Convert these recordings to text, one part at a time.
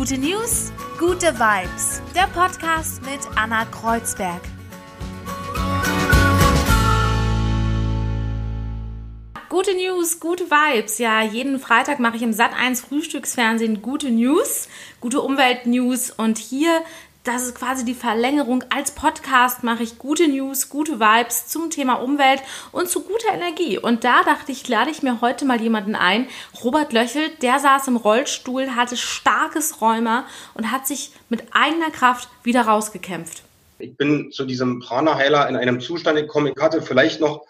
Gute News, gute Vibes. Der Podcast mit Anna Kreuzberg. Gute News, gute Vibes. Ja, jeden Freitag mache ich im Sat1 Frühstücksfernsehen gute News, gute Umweltnews und hier das ist quasi die Verlängerung. Als Podcast mache ich gute News, gute Vibes zum Thema Umwelt und zu guter Energie. Und da dachte ich, lade ich mir heute mal jemanden ein. Robert Löchel, der saß im Rollstuhl, hatte starkes Rheuma und hat sich mit eigener Kraft wieder rausgekämpft. Ich bin zu diesem Prana-Heiler in einem Zustand gekommen. Ich hatte vielleicht noch,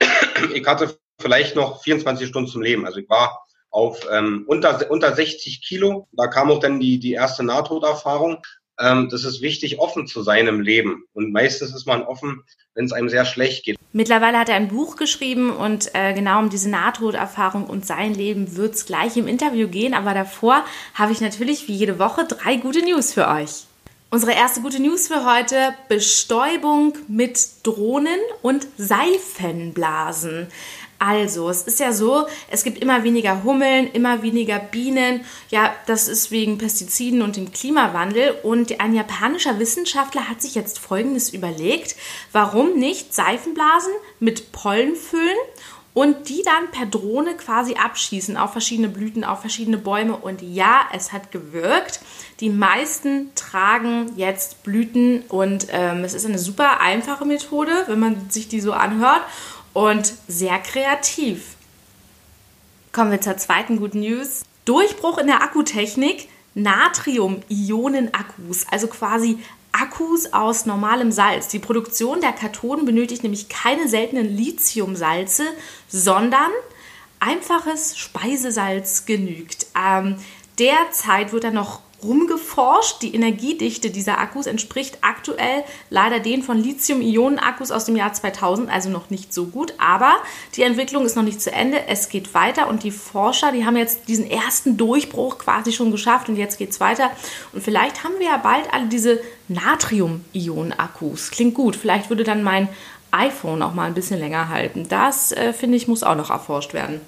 ich hatte vielleicht noch 24 Stunden zum Leben. Also ich war auf ähm, unter, unter 60 Kilo. Da kam auch dann die, die erste Nahtoderfahrung ähm, das ist wichtig, offen zu sein im Leben. Und meistens ist man offen, wenn es einem sehr schlecht geht. Mittlerweile hat er ein Buch geschrieben und äh, genau um diese Nahtoderfahrung und sein Leben wird es gleich im Interview gehen. Aber davor habe ich natürlich wie jede Woche drei gute News für euch. Unsere erste gute News für heute: Bestäubung mit Drohnen und Seifenblasen. Also, es ist ja so, es gibt immer weniger Hummeln, immer weniger Bienen. Ja, das ist wegen Pestiziden und dem Klimawandel. Und ein japanischer Wissenschaftler hat sich jetzt Folgendes überlegt. Warum nicht Seifenblasen mit Pollen füllen und die dann per Drohne quasi abschießen auf verschiedene Blüten, auf verschiedene Bäume. Und ja, es hat gewirkt. Die meisten tragen jetzt Blüten und ähm, es ist eine super einfache Methode, wenn man sich die so anhört und sehr kreativ. Kommen wir zur zweiten guten News. Durchbruch in der Akkutechnik. Natrium-Ionen-Akkus, also quasi Akkus aus normalem Salz. Die Produktion der Kathoden benötigt nämlich keine seltenen Lithiumsalze, sondern einfaches Speisesalz genügt. Ähm, derzeit wird da noch rumgeforscht. Die Energiedichte dieser Akkus entspricht aktuell leider den von Lithium-Ionen-Akkus aus dem Jahr 2000, also noch nicht so gut. Aber die Entwicklung ist noch nicht zu Ende. Es geht weiter und die Forscher, die haben jetzt diesen ersten Durchbruch quasi schon geschafft und jetzt geht es weiter. Und vielleicht haben wir ja bald alle diese Natrium-Ionen-Akkus. Klingt gut. Vielleicht würde dann mein iPhone auch mal ein bisschen länger halten. Das, äh, finde ich, muss auch noch erforscht werden.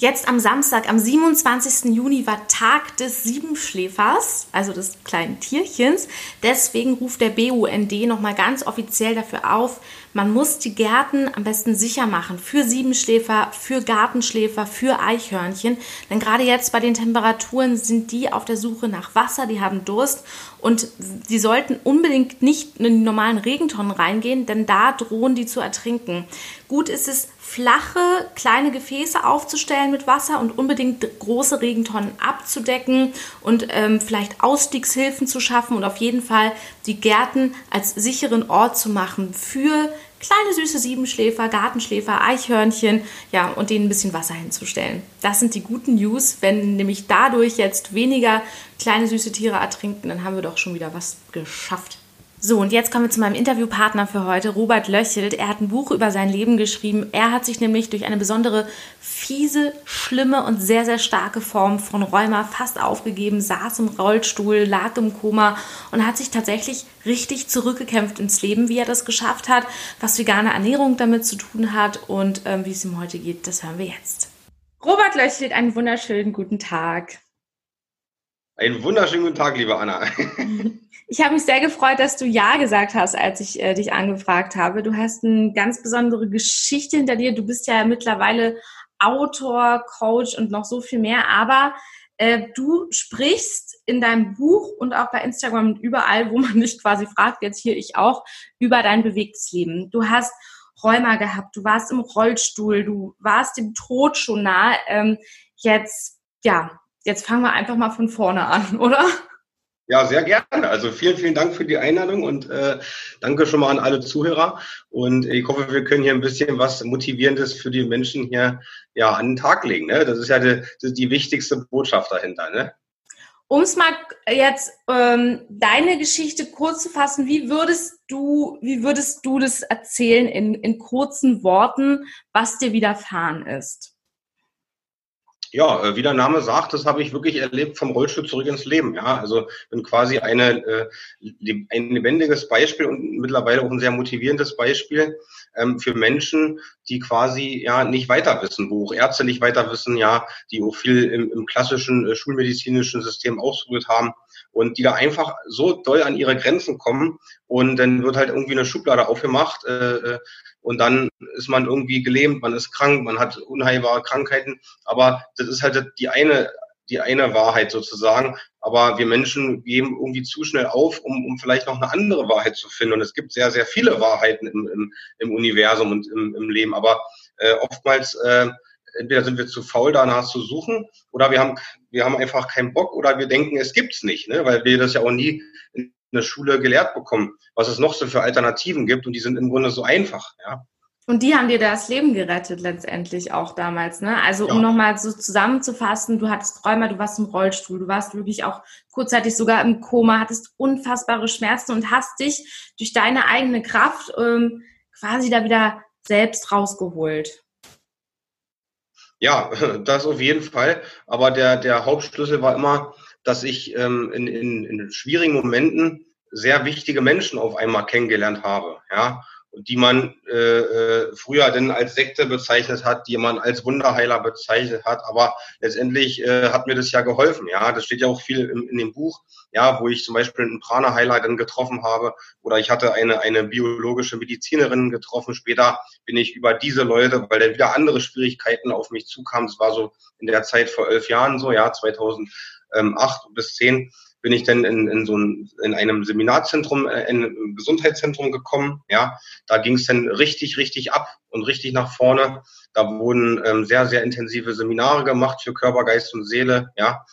Jetzt am Samstag, am 27. Juni, war Tag des Siebenschläfers, also des kleinen Tierchens. Deswegen ruft der BUND nochmal ganz offiziell dafür auf, man muss die Gärten am besten sicher machen für Siebenschläfer, für Gartenschläfer, für Eichhörnchen. Denn gerade jetzt bei den Temperaturen sind die auf der Suche nach Wasser, die haben Durst und die sollten unbedingt nicht in die normalen Regentonnen reingehen, denn da drohen die zu ertrinken. Gut ist es, flache, kleine Gefäße aufzustellen mit Wasser und unbedingt große Regentonnen abzudecken und ähm, vielleicht Ausstiegshilfen zu schaffen und auf jeden Fall die Gärten als sicheren Ort zu machen für kleine süße Siebenschläfer, Gartenschläfer, Eichhörnchen, ja, und denen ein bisschen Wasser hinzustellen. Das sind die guten News. Wenn nämlich dadurch jetzt weniger kleine süße Tiere ertrinken, dann haben wir doch schon wieder was geschafft. So, und jetzt kommen wir zu meinem Interviewpartner für heute, Robert Löchelt. Er hat ein Buch über sein Leben geschrieben. Er hat sich nämlich durch eine besondere fiese, schlimme und sehr, sehr starke Form von Rheuma fast aufgegeben, saß im Rollstuhl, lag im Koma und hat sich tatsächlich richtig zurückgekämpft ins Leben. Wie er das geschafft hat, was vegane Ernährung damit zu tun hat und ähm, wie es ihm heute geht, das hören wir jetzt. Robert Löchelt, einen wunderschönen guten Tag. Einen wunderschönen guten Tag, liebe Anna. Ich habe mich sehr gefreut, dass du Ja gesagt hast, als ich äh, dich angefragt habe. Du hast eine ganz besondere Geschichte hinter dir. Du bist ja mittlerweile Autor, Coach und noch so viel mehr. Aber äh, du sprichst in deinem Buch und auch bei Instagram und überall, wo man dich quasi fragt, jetzt hier ich auch, über dein bewegtes Leben. Du hast Rheuma gehabt, du warst im Rollstuhl, du warst dem Tod schon nah. Ähm, jetzt, ja, jetzt fangen wir einfach mal von vorne an, oder? Ja, sehr gerne. Also vielen, vielen Dank für die Einladung und äh, danke schon mal an alle Zuhörer. Und ich hoffe, wir können hier ein bisschen was Motivierendes für die Menschen hier ja an den Tag legen. Ne? Das ist ja die, die wichtigste Botschaft dahinter. Ne? Um es mal jetzt ähm, deine Geschichte kurz zu fassen, wie würdest du, wie würdest du das erzählen in, in kurzen Worten, was dir widerfahren ist? Ja, äh, wie der Name sagt, das habe ich wirklich erlebt vom Rollstuhl zurück ins Leben. Ja, also bin quasi eine, äh, ein lebendiges Beispiel und mittlerweile auch ein sehr motivierendes Beispiel ähm, für Menschen, die quasi ja nicht weiter wissen, wo auch Ärzte nicht weiter wissen, ja, die auch viel im, im klassischen äh, schulmedizinischen System ausprobiert haben und die da einfach so doll an ihre Grenzen kommen und dann wird halt irgendwie eine Schublade aufgemacht. Äh, äh und dann ist man irgendwie gelähmt, man ist krank, man hat unheilbare Krankheiten. Aber das ist halt die eine, die eine Wahrheit sozusagen. Aber wir Menschen geben irgendwie zu schnell auf, um, um vielleicht noch eine andere Wahrheit zu finden. Und es gibt sehr, sehr viele Wahrheiten im, im, im Universum und im, im Leben. Aber äh, oftmals äh, entweder sind wir zu faul, danach zu suchen, oder wir haben, wir haben einfach keinen Bock, oder wir denken, es gibt's nicht, ne? weil wir das ja auch nie in der Schule gelehrt bekommen, was es noch so für Alternativen gibt, und die sind im Grunde so einfach. Ja? Und die haben dir das Leben gerettet letztendlich auch damals, ne? Also um ja. nochmal so zusammenzufassen, du hattest Rheuma, du warst im Rollstuhl, du warst wirklich auch kurzzeitig sogar im Koma, hattest unfassbare Schmerzen und hast dich durch deine eigene Kraft ähm, quasi da wieder selbst rausgeholt. Ja, das auf jeden Fall. Aber der, der Hauptschlüssel war immer, dass ich ähm, in, in, in schwierigen Momenten sehr wichtige Menschen auf einmal kennengelernt habe. Ja, die man äh, äh, früher denn als Sekte bezeichnet hat, die man als Wunderheiler bezeichnet hat. Aber letztendlich äh, hat mir das ja geholfen. Ja, das steht ja auch viel in, in dem Buch, ja, wo ich zum Beispiel einen Prana-Heiler dann getroffen habe oder ich hatte eine eine biologische Medizinerin getroffen. Später bin ich über diese Leute, weil dann wieder andere Schwierigkeiten auf mich zukamen. Das war so in der Zeit vor elf Jahren so, ja, 2008 bis zehn bin ich dann in, in so ein, in einem Seminarzentrum, äh, in einem Gesundheitszentrum gekommen. Ja, da ging es dann richtig, richtig ab und richtig nach vorne. Da wurden ähm, sehr, sehr intensive Seminare gemacht für Körper, Geist und Seele. Ja,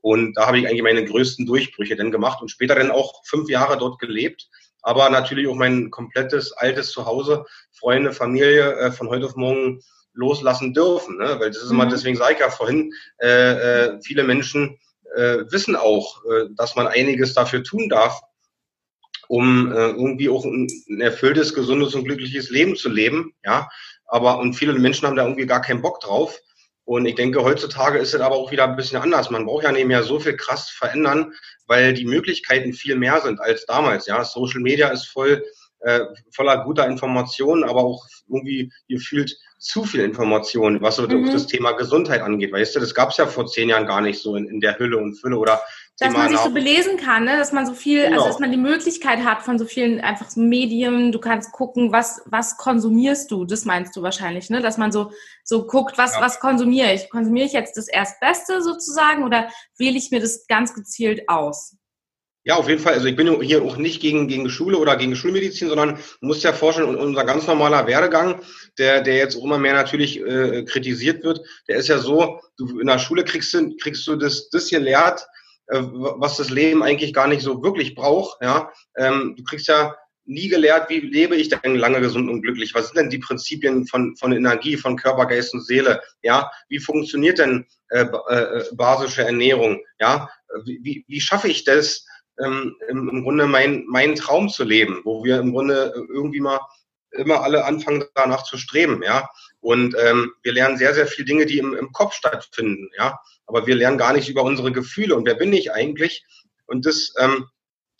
und da habe ich eigentlich meine größten Durchbrüche dann gemacht und später dann auch fünf Jahre dort gelebt. Aber natürlich auch mein komplettes altes Zuhause, Freunde, Familie äh, von heute auf morgen loslassen dürfen. Ne? Weil das ist immer, mhm. deswegen sage ich ja vorhin, äh, äh, viele Menschen wissen auch, äh, dass man einiges dafür tun darf, um äh, irgendwie auch ein, ein erfülltes, gesundes und glückliches Leben zu leben. Ja, aber und viele Menschen haben da irgendwie gar keinen Bock drauf. Und ich denke, heutzutage ist es aber auch wieder ein bisschen anders. Man braucht ja nicht mehr so viel krass verändern, weil die Möglichkeiten viel mehr sind als damals. Ja, Social Media ist voll äh, voller guter Informationen, aber auch irgendwie gefühlt zu viel Information, was so mhm. das Thema Gesundheit angeht. Weißt du, das gab es ja vor zehn Jahren gar nicht so in, in der Hülle und Fülle oder dass Thema man sich so belesen kann, ne? dass man so viel, also genau. also dass man die Möglichkeit hat von so vielen einfach so Medien, du kannst gucken, was, was konsumierst du, das meinst du wahrscheinlich, ne? Dass man so, so guckt, was, ja. was konsumiere ich? Konsumiere ich jetzt das Erstbeste sozusagen oder wähle ich mir das ganz gezielt aus? Ja, auf jeden Fall. Also ich bin hier auch nicht gegen, gegen Schule oder gegen Schulmedizin, sondern muss ja vorstellen, unser ganz normaler Werdegang, der, der jetzt auch immer mehr natürlich äh, kritisiert wird, der ist ja so, du in der Schule kriegst du, kriegst du das, das gelehrt, äh, was das Leben eigentlich gar nicht so wirklich braucht. Ja, ähm, Du kriegst ja nie gelehrt, wie lebe ich denn lange gesund und glücklich? Was sind denn die Prinzipien von, von Energie, von Körper, Geist und Seele? Ja, wie funktioniert denn äh, äh, basische Ernährung? Ja, wie, wie, wie schaffe ich das, ähm, im, Grunde mein, meinen Traum zu leben, wo wir im Grunde irgendwie mal immer alle anfangen danach zu streben, ja. Und ähm, wir lernen sehr, sehr viele Dinge, die im, im Kopf stattfinden, ja. Aber wir lernen gar nicht über unsere Gefühle und wer bin ich eigentlich? Und das, ähm,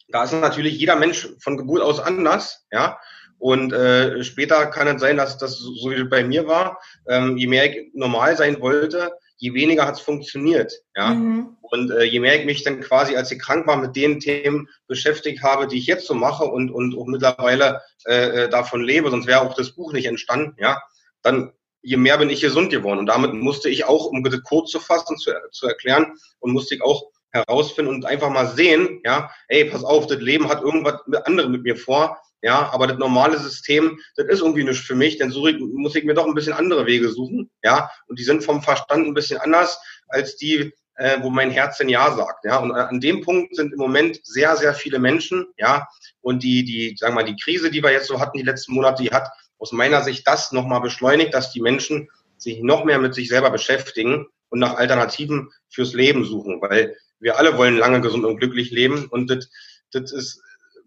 da ist natürlich jeder Mensch von Geburt aus anders, ja. Und äh, später kann es sein, dass das so wie bei mir war, ähm, je mehr ich normal sein wollte, je weniger hat es funktioniert. Ja? Mhm. Und äh, je mehr ich mich dann quasi, als ich krank war, mit den Themen beschäftigt habe, die ich jetzt so mache und, und auch mittlerweile äh, äh davon lebe, sonst wäre auch das Buch nicht entstanden, ja, dann je mehr bin ich gesund geworden. Und damit musste ich auch, um kurz zu fassen, zu, zu erklären, und musste ich auch herausfinden und einfach mal sehen, ja, ey, pass auf, das Leben hat irgendwas mit anderem mit mir vor, ja, aber das normale System, das ist irgendwie nicht für mich, denn so muss ich mir doch ein bisschen andere Wege suchen, ja, und die sind vom Verstand ein bisschen anders als die, äh, wo mein Herz ein Ja sagt, ja, und an dem Punkt sind im Moment sehr, sehr viele Menschen, ja, und die, die, sagen wir mal, die Krise, die wir jetzt so hatten, die letzten Monate, die hat aus meiner Sicht das nochmal beschleunigt, dass die Menschen sich noch mehr mit sich selber beschäftigen und nach Alternativen fürs Leben suchen, weil wir alle wollen lange gesund und glücklich leben und das, das ist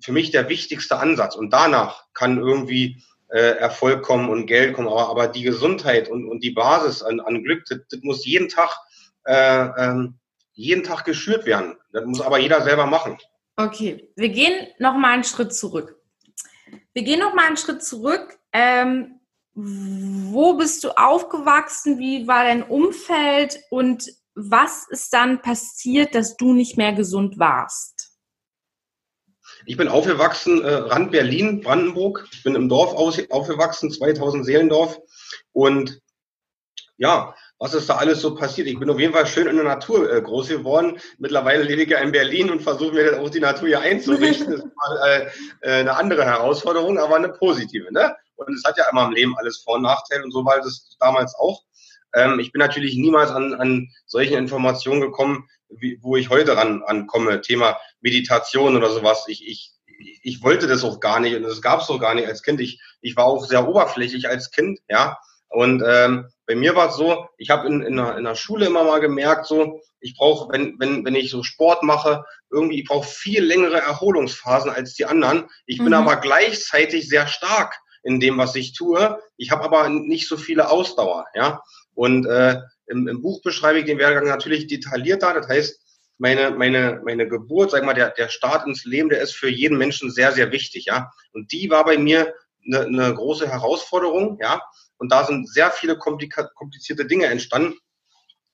für mich der wichtigste Ansatz. Und danach kann irgendwie äh, Erfolg kommen und Geld kommen. Aber, aber die Gesundheit und, und die Basis an, an Glück, das, das muss jeden Tag äh, ähm, jeden Tag geschürt werden. Das muss aber jeder selber machen. Okay, wir gehen noch mal einen Schritt zurück. Wir gehen noch mal einen Schritt zurück. Ähm, wo bist du aufgewachsen? Wie war dein Umfeld? Und was ist dann passiert, dass du nicht mehr gesund warst? Ich bin aufgewachsen, äh, Rand Berlin, Brandenburg. Ich bin im Dorf aus, aufgewachsen, 2000 Seelendorf. Und ja, was ist da alles so passiert? Ich bin auf jeden Fall schön in der Natur äh, groß geworden. Mittlerweile lebe ich ja in Berlin und versuche mir dann auch die Natur hier einzurichten. Das ist mal äh, äh, eine andere Herausforderung, aber eine positive. Ne? Und es hat ja immer im Leben alles Vor- und Nachteile und so war das damals auch. Ähm, ich bin natürlich niemals an, an solchen Informationen gekommen, wie, wo ich heute ran, ankomme. Thema Meditation oder sowas. Ich, ich, ich wollte das auch gar nicht und das gab es auch gar nicht als Kind. Ich, ich war auch sehr oberflächlich als Kind, ja. Und ähm, bei mir war es so, ich habe in, in, der, in der Schule immer mal gemerkt, so, ich brauche, wenn, wenn, wenn ich so Sport mache, irgendwie, ich brauche viel längere Erholungsphasen als die anderen. Ich bin mhm. aber gleichzeitig sehr stark in dem, was ich tue. Ich habe aber nicht so viele Ausdauer, ja. Und äh, im, im Buch beschreibe ich den Werdegang natürlich detaillierter. Das heißt, meine, meine, meine Geburt, sag mal, der, der Start ins Leben, der ist für jeden Menschen sehr, sehr wichtig, ja. Und die war bei mir eine, eine große Herausforderung, ja. Und da sind sehr viele komplizierte Dinge entstanden,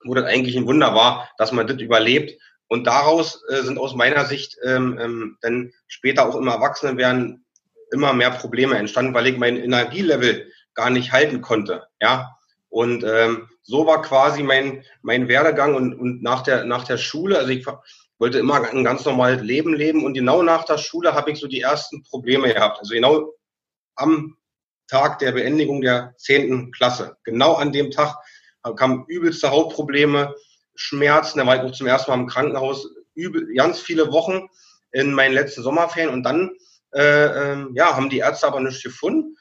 wo das eigentlich ein Wunder war, dass man das überlebt. Und daraus äh, sind aus meiner Sicht ähm, ähm, dann später auch im Erwachsenenwerden immer mehr Probleme entstanden, weil ich mein Energielevel gar nicht halten konnte, ja. Und ähm, so war quasi mein, mein Werdegang und, und nach, der, nach der Schule, also ich wollte immer ein ganz normales Leben leben und genau nach der Schule habe ich so die ersten Probleme gehabt. Also genau am Tag der Beendigung der zehnten Klasse. Genau an dem Tag kamen übelste Hautprobleme, Schmerzen, da war ich auch zum ersten Mal im Krankenhaus, übel, ganz viele Wochen in meinen letzten Sommerferien und dann äh, äh, ja, haben die Ärzte aber nichts gefunden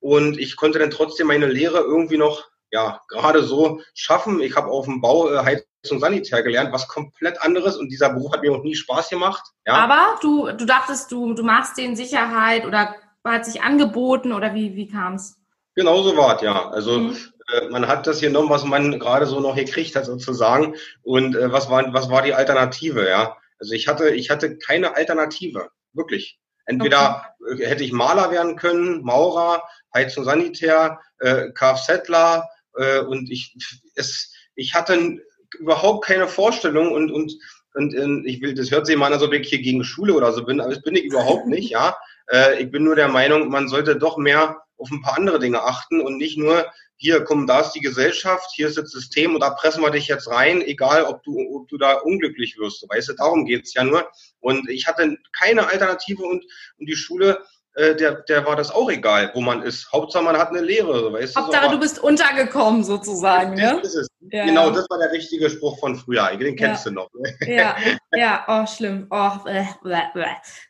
und ich konnte dann trotzdem meine Lehre irgendwie noch ja, gerade so schaffen. Ich habe auf dem Bau äh, Heizung Sanitär gelernt, was komplett anderes und dieser Beruf hat mir auch nie Spaß gemacht. Ja. Aber du, du dachtest, du, du machst den Sicherheit oder hat sich angeboten oder wie, wie kam es? Genau so war es, ja. Also mhm. äh, man hat das genommen, was man gerade so noch gekriegt hat sozusagen und äh, was, war, was war die Alternative, ja. Also ich hatte, ich hatte keine Alternative, wirklich. Entweder okay. hätte ich Maler werden können, Maurer, Heizung Sanitär, äh, Kfzler, äh, und ich, es, ich hatte überhaupt keine Vorstellung und, und, und, und ich will, das hört sich mal an, als ob ich hier gegen Schule oder so bin, aber das bin ich überhaupt nicht, ja. Äh, ich bin nur der Meinung, man sollte doch mehr auf ein paar andere Dinge achten und nicht nur, hier, komm, da ist die Gesellschaft, hier ist das System und da pressen wir dich jetzt rein, egal ob du, ob du da unglücklich wirst. Weißt du, darum geht's ja nur. Und ich hatte keine Alternative und, und die Schule der, der war das auch egal, wo man ist. Hauptsache man hat eine Lehre, weißt Hauptsache so, du bist untergekommen sozusagen, ne? Das ist es. Ja. Genau, das war der richtige Spruch von früher. Den kennst ja. du noch. Ja, ja, oh schlimm. Oh, äh,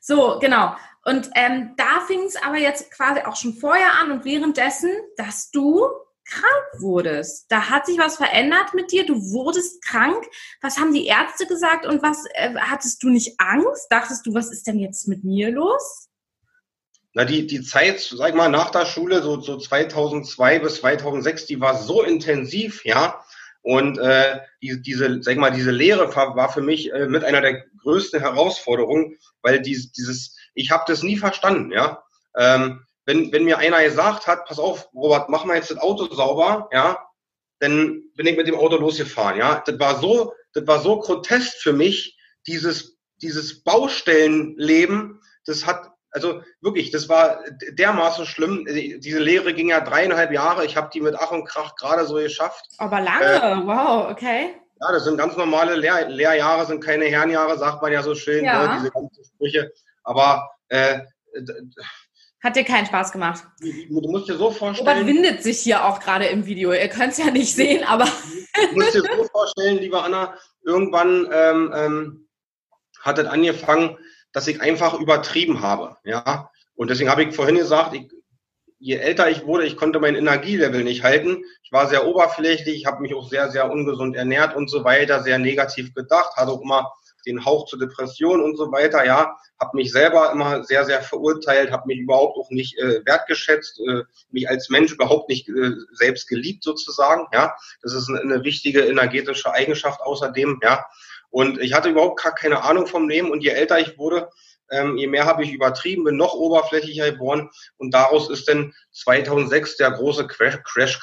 So, genau. Und ähm, da fing es aber jetzt quasi auch schon vorher an und währenddessen, dass du krank wurdest. Da hat sich was verändert mit dir. Du wurdest krank. Was haben die Ärzte gesagt und was äh, hattest du nicht Angst? Dachtest du, was ist denn jetzt mit mir los? Na, die, die Zeit, sag mal, nach der Schule, so, so 2002 bis 2006, die war so intensiv, ja. Und äh, die, diese, sag mal, diese Lehre war, war für mich äh, mit einer der größten Herausforderungen, weil dies, dieses, ich habe das nie verstanden, ja. Ähm, wenn, wenn mir einer gesagt hat, pass auf, Robert, mach mal jetzt das Auto sauber, ja, dann bin ich mit dem Auto losgefahren, ja. Das war so, das war so grotesk für mich, dieses, dieses Baustellenleben, das hat also wirklich, das war dermaßen schlimm. Diese Lehre ging ja dreieinhalb Jahre. Ich habe die mit Ach und Krach gerade so geschafft. Aber lange, äh, wow, okay. Ja, das sind ganz normale Lehr Lehrjahre, sind keine Herrenjahre, sagt man ja so schön, ja. ne, diese ganzen Sprüche. Aber äh, hat dir keinen Spaß gemacht. Du musst dir so vorstellen. Robert windet sich hier auch gerade im Video. Ihr könnt es ja nicht sehen, aber. du musst dir so vorstellen, liebe Anna, irgendwann ähm, ähm, hat es angefangen, dass ich einfach übertrieben habe. Ja, und deswegen habe ich vorhin gesagt, ich, je älter ich wurde, ich konnte mein Energielevel nicht halten. Ich war sehr oberflächlich, habe mich auch sehr, sehr ungesund ernährt und so weiter, sehr negativ gedacht, hatte auch immer den Hauch zur Depression und so weiter, ja, habe mich selber immer sehr, sehr verurteilt, habe mich überhaupt auch nicht äh, wertgeschätzt, äh, mich als Mensch überhaupt nicht äh, selbst geliebt sozusagen, ja. Das ist eine, eine wichtige energetische Eigenschaft außerdem, ja. Und ich hatte überhaupt gar keine Ahnung vom Leben und je älter ich wurde, ähm, je mehr habe ich übertrieben, bin noch oberflächlicher geworden und daraus ist dann 2006 der große Crash,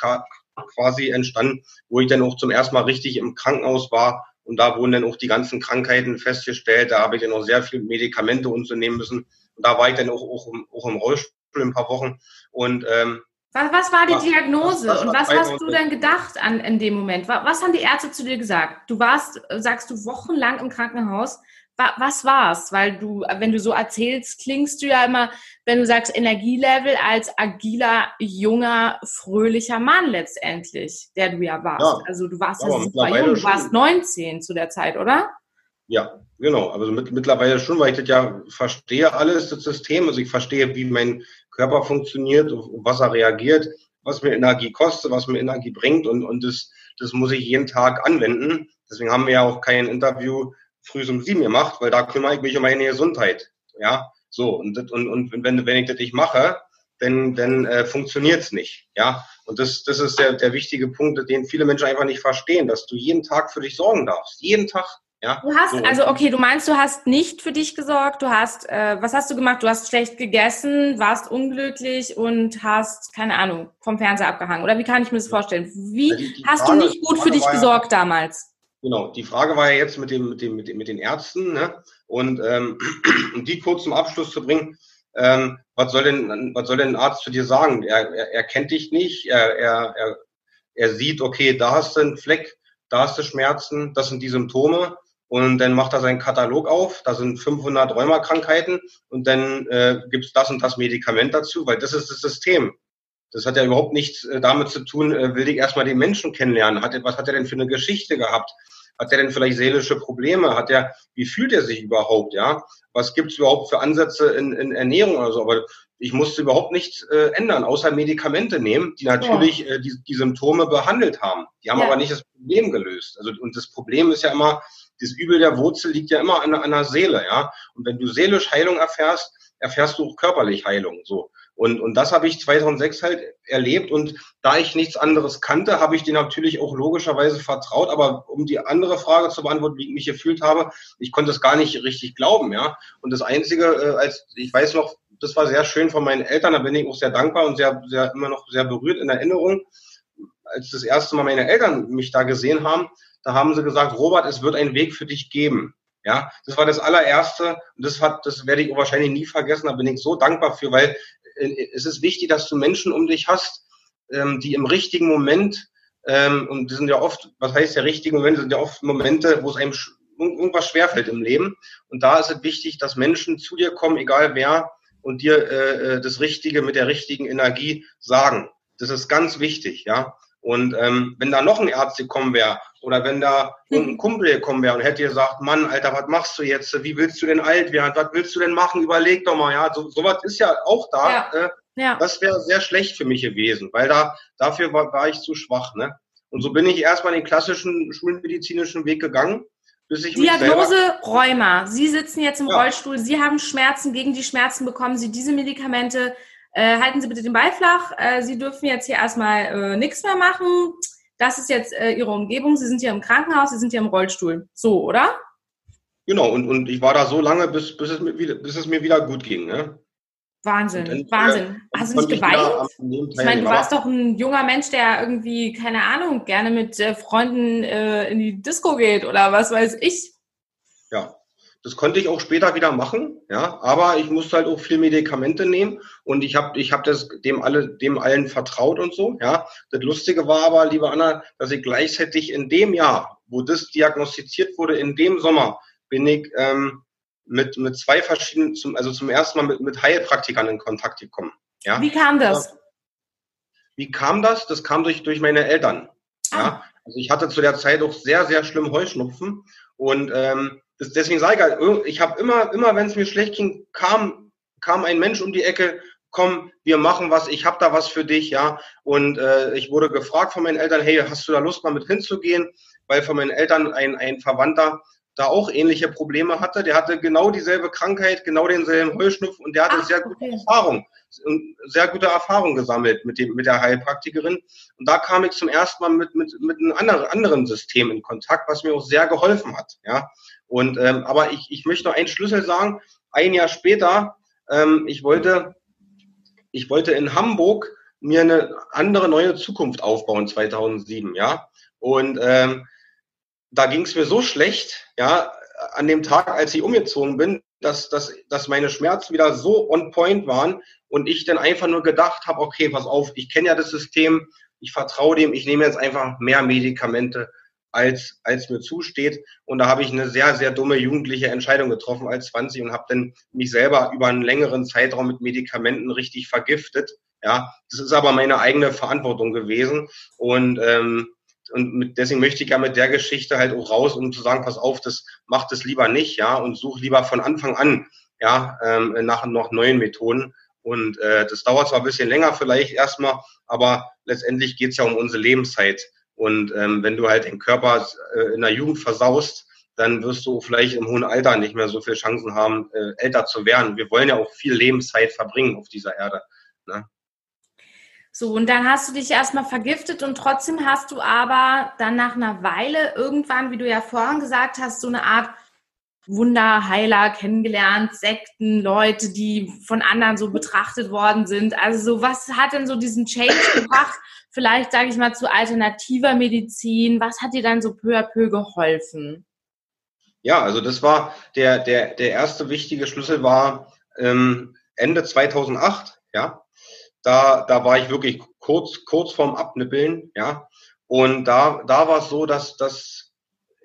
quasi entstanden, wo ich dann auch zum ersten Mal richtig im Krankenhaus war und da wurden dann auch die ganzen Krankheiten festgestellt. Da habe ich dann auch sehr viele Medikamente und so nehmen müssen. Und da war ich dann auch, auch, auch im Rollstuhl ein paar Wochen. Und ähm, was, was war die Diagnose was, was und was hast du denn gedacht an in dem Moment? Was, was haben die Ärzte zu dir gesagt? Du warst, sagst du, wochenlang im Krankenhaus was war's? Weil du, wenn du so erzählst, klingst du ja immer, wenn du sagst Energielevel, als agiler, junger, fröhlicher Mann letztendlich, der du ja warst. Ja, also du warst ja super jung, du warst 19 zu der Zeit, oder? Ja, genau. Also mit, mittlerweile schon, weil ich das ja verstehe alles, das System. Also ich verstehe, wie mein Körper funktioniert, was er reagiert, was mir Energie kostet, was mir Energie bringt und, und das, das muss ich jeden Tag anwenden. Deswegen haben wir ja auch kein Interview früh um sieben gemacht, weil da kümmere ich mich um meine Gesundheit. Ja, so. Und, und, und wenn, wenn ich das nicht mache, dann, dann äh, funktioniert's nicht. Ja, und das, das ist der, der wichtige Punkt, den viele Menschen einfach nicht verstehen, dass du jeden Tag für dich sorgen darfst. Jeden Tag. Ja, du hast, so. also okay, du meinst, du hast nicht für dich gesorgt, du hast, äh, was hast du gemacht? Du hast schlecht gegessen, warst unglücklich und hast, keine Ahnung, vom Fernseher abgehangen. Oder wie kann ich mir das vorstellen? Wie ja, die, die hast Frage, du nicht gut für dich gesorgt damals? Genau, die Frage war ja jetzt mit, dem, mit, dem, mit, dem, mit den Ärzten ne? und ähm, um die kurz zum Abschluss zu bringen, ähm, was, soll denn, was soll denn ein Arzt zu dir sagen? Er, er, er kennt dich nicht, er, er, er, er sieht, okay, da hast du einen Fleck, da hast du Schmerzen, das sind die Symptome und dann macht er seinen Katalog auf, da sind 500 Rheumakrankheiten und dann äh, gibt es das und das Medikament dazu, weil das ist das System. Das hat ja überhaupt nichts äh, damit zu tun, äh, will ich erstmal den Menschen kennenlernen. Hat, was hat er denn für eine Geschichte gehabt? Hat er denn vielleicht seelische Probleme? Hat er, wie fühlt er sich überhaupt? Ja, was gibt's überhaupt für Ansätze in, in Ernährung oder so? Aber ich musste überhaupt nichts äh, ändern, außer Medikamente nehmen, die natürlich ja. äh, die, die Symptome behandelt haben. Die haben ja. aber nicht das Problem gelöst. Also und das Problem ist ja immer, das Übel der Wurzel liegt ja immer an, an der Seele, ja. Und wenn du seelisch Heilung erfährst, erfährst du auch körperlich Heilung. So. Und, und das habe ich 2006 halt erlebt. Und da ich nichts anderes kannte, habe ich dir natürlich auch logischerweise vertraut. Aber um die andere Frage zu beantworten, wie ich mich gefühlt habe, ich konnte es gar nicht richtig glauben. ja. Und das Einzige, äh, als ich weiß noch, das war sehr schön von meinen Eltern, da bin ich auch sehr dankbar und sehr, sehr immer noch sehr berührt in Erinnerung. Als das erste Mal meine Eltern mich da gesehen haben, da haben sie gesagt, Robert, es wird einen Weg für dich geben. Ja, das war das allererste und das hat, das werde ich wahrscheinlich nie vergessen. Da bin ich so dankbar für, weil äh, es ist wichtig, dass du Menschen um dich hast, ähm, die im richtigen Moment, ähm, und das sind ja oft, was heißt der richtige Moment, das sind ja oft Momente, wo es einem irgendwas schwerfällt im Leben. Und da ist es wichtig, dass Menschen zu dir kommen, egal wer, und dir äh, äh das Richtige mit der richtigen Energie sagen. Das ist ganz wichtig, ja. Und ähm, wenn da noch ein Arzt gekommen wäre oder wenn da ein. Kumpel gekommen wäre und hätte gesagt, Mann, Alter, was machst du jetzt? Wie willst du denn alt werden? Was willst du denn machen? Überleg doch mal, ja. So, sowas ist ja auch da. Ja. Äh, ja. Das wäre sehr schlecht für mich gewesen, weil da dafür war, war ich zu schwach. Ne? Und so bin ich erstmal den klassischen schulmedizinischen Weg gegangen. Bis ich Diagnose Rheuma. Sie sitzen jetzt im ja. Rollstuhl, Sie haben Schmerzen, gegen die Schmerzen bekommen Sie diese Medikamente äh, halten Sie bitte den Ball flach. Äh, Sie dürfen jetzt hier erstmal äh, nichts mehr machen. Das ist jetzt äh, Ihre Umgebung. Sie sind hier im Krankenhaus, Sie sind hier im Rollstuhl. So, oder? Genau, und, und ich war da so lange, bis, bis, es, mir wieder, bis es mir wieder gut ging. Ne? Wahnsinn, dann, Wahnsinn. Hast du nicht geweint? Ich meine, du warst doch ein junger Mensch, der irgendwie, keine Ahnung, gerne mit äh, Freunden äh, in die Disco geht oder was weiß ich. Ja, das konnte ich auch später wieder machen, ja, aber ich musste halt auch viel Medikamente nehmen und ich habe ich hab das dem alle dem allen vertraut und so, ja. Das Lustige war aber, liebe Anna, dass ich gleichzeitig in dem Jahr, wo das diagnostiziert wurde, in dem Sommer, bin ich ähm, mit mit zwei verschiedenen, zum, also zum ersten Mal mit, mit Heilpraktikern in Kontakt gekommen. Ja. Wie kam das? Wie kam das? Das kam durch durch meine Eltern. Ah. Ja. Also ich hatte zu der Zeit auch sehr sehr schlimm Heuschnupfen und ähm, deswegen sage ich halt, ich habe immer, immer wenn es mir schlecht ging, kam, kam ein Mensch um die Ecke, komm, wir machen was, ich habe da was für dich, ja. Und äh, ich wurde gefragt von meinen Eltern, hey, hast du da Lust, mal mit hinzugehen? Weil von meinen Eltern ein, ein Verwandter da auch ähnliche Probleme hatte. Der hatte genau dieselbe Krankheit, genau denselben Heuschnupfen und der hatte Ach, sehr gute okay. Erfahrung, sehr gute Erfahrung gesammelt mit dem, mit der Heilpraktikerin. Und da kam ich zum ersten Mal mit, mit, mit einem anderen, anderen System in Kontakt, was mir auch sehr geholfen hat, ja. Und, ähm, aber ich, ich möchte noch einen Schlüssel sagen. Ein Jahr später, ähm, ich wollte, ich wollte in Hamburg mir eine andere neue Zukunft aufbauen 2007, ja. Und ähm, da ging es mir so schlecht, ja, an dem Tag, als ich umgezogen bin, dass, dass, dass meine Schmerzen wieder so on point waren und ich dann einfach nur gedacht habe, okay, pass auf, ich kenne ja das System, ich vertraue dem, ich nehme jetzt einfach mehr Medikamente, als, als mir zusteht. Und da habe ich eine sehr, sehr dumme jugendliche Entscheidung getroffen als 20 und habe dann mich selber über einen längeren Zeitraum mit Medikamenten richtig vergiftet. Ja, das ist aber meine eigene Verantwortung gewesen. Und ähm, und mit, deswegen möchte ich ja mit der Geschichte halt auch raus, um zu sagen, pass auf, das macht es lieber nicht, ja, und such lieber von Anfang an, ja, ähm, nach noch neuen Methoden. Und äh, das dauert zwar ein bisschen länger vielleicht erstmal, aber letztendlich geht es ja um unsere Lebenszeit. Und ähm, wenn du halt den Körper äh, in der Jugend versaust, dann wirst du vielleicht im hohen Alter nicht mehr so viele Chancen haben, äh, älter zu werden. Wir wollen ja auch viel Lebenszeit verbringen auf dieser Erde. Ne? So, und dann hast du dich erstmal vergiftet und trotzdem hast du aber dann nach einer Weile irgendwann, wie du ja vorhin gesagt hast, so eine Art Wunderheiler kennengelernt, Sekten, Leute, die von anderen so betrachtet worden sind. Also so, was hat denn so diesen Change gebracht? Vielleicht sage ich mal zu alternativer Medizin. Was hat dir dann so peu à peu geholfen? Ja, also das war der der der erste wichtige Schlüssel war ähm, Ende 2008. Ja, da, da war ich wirklich kurz, kurz vorm Abnippeln, ja. Und da, da war es so, dass, dass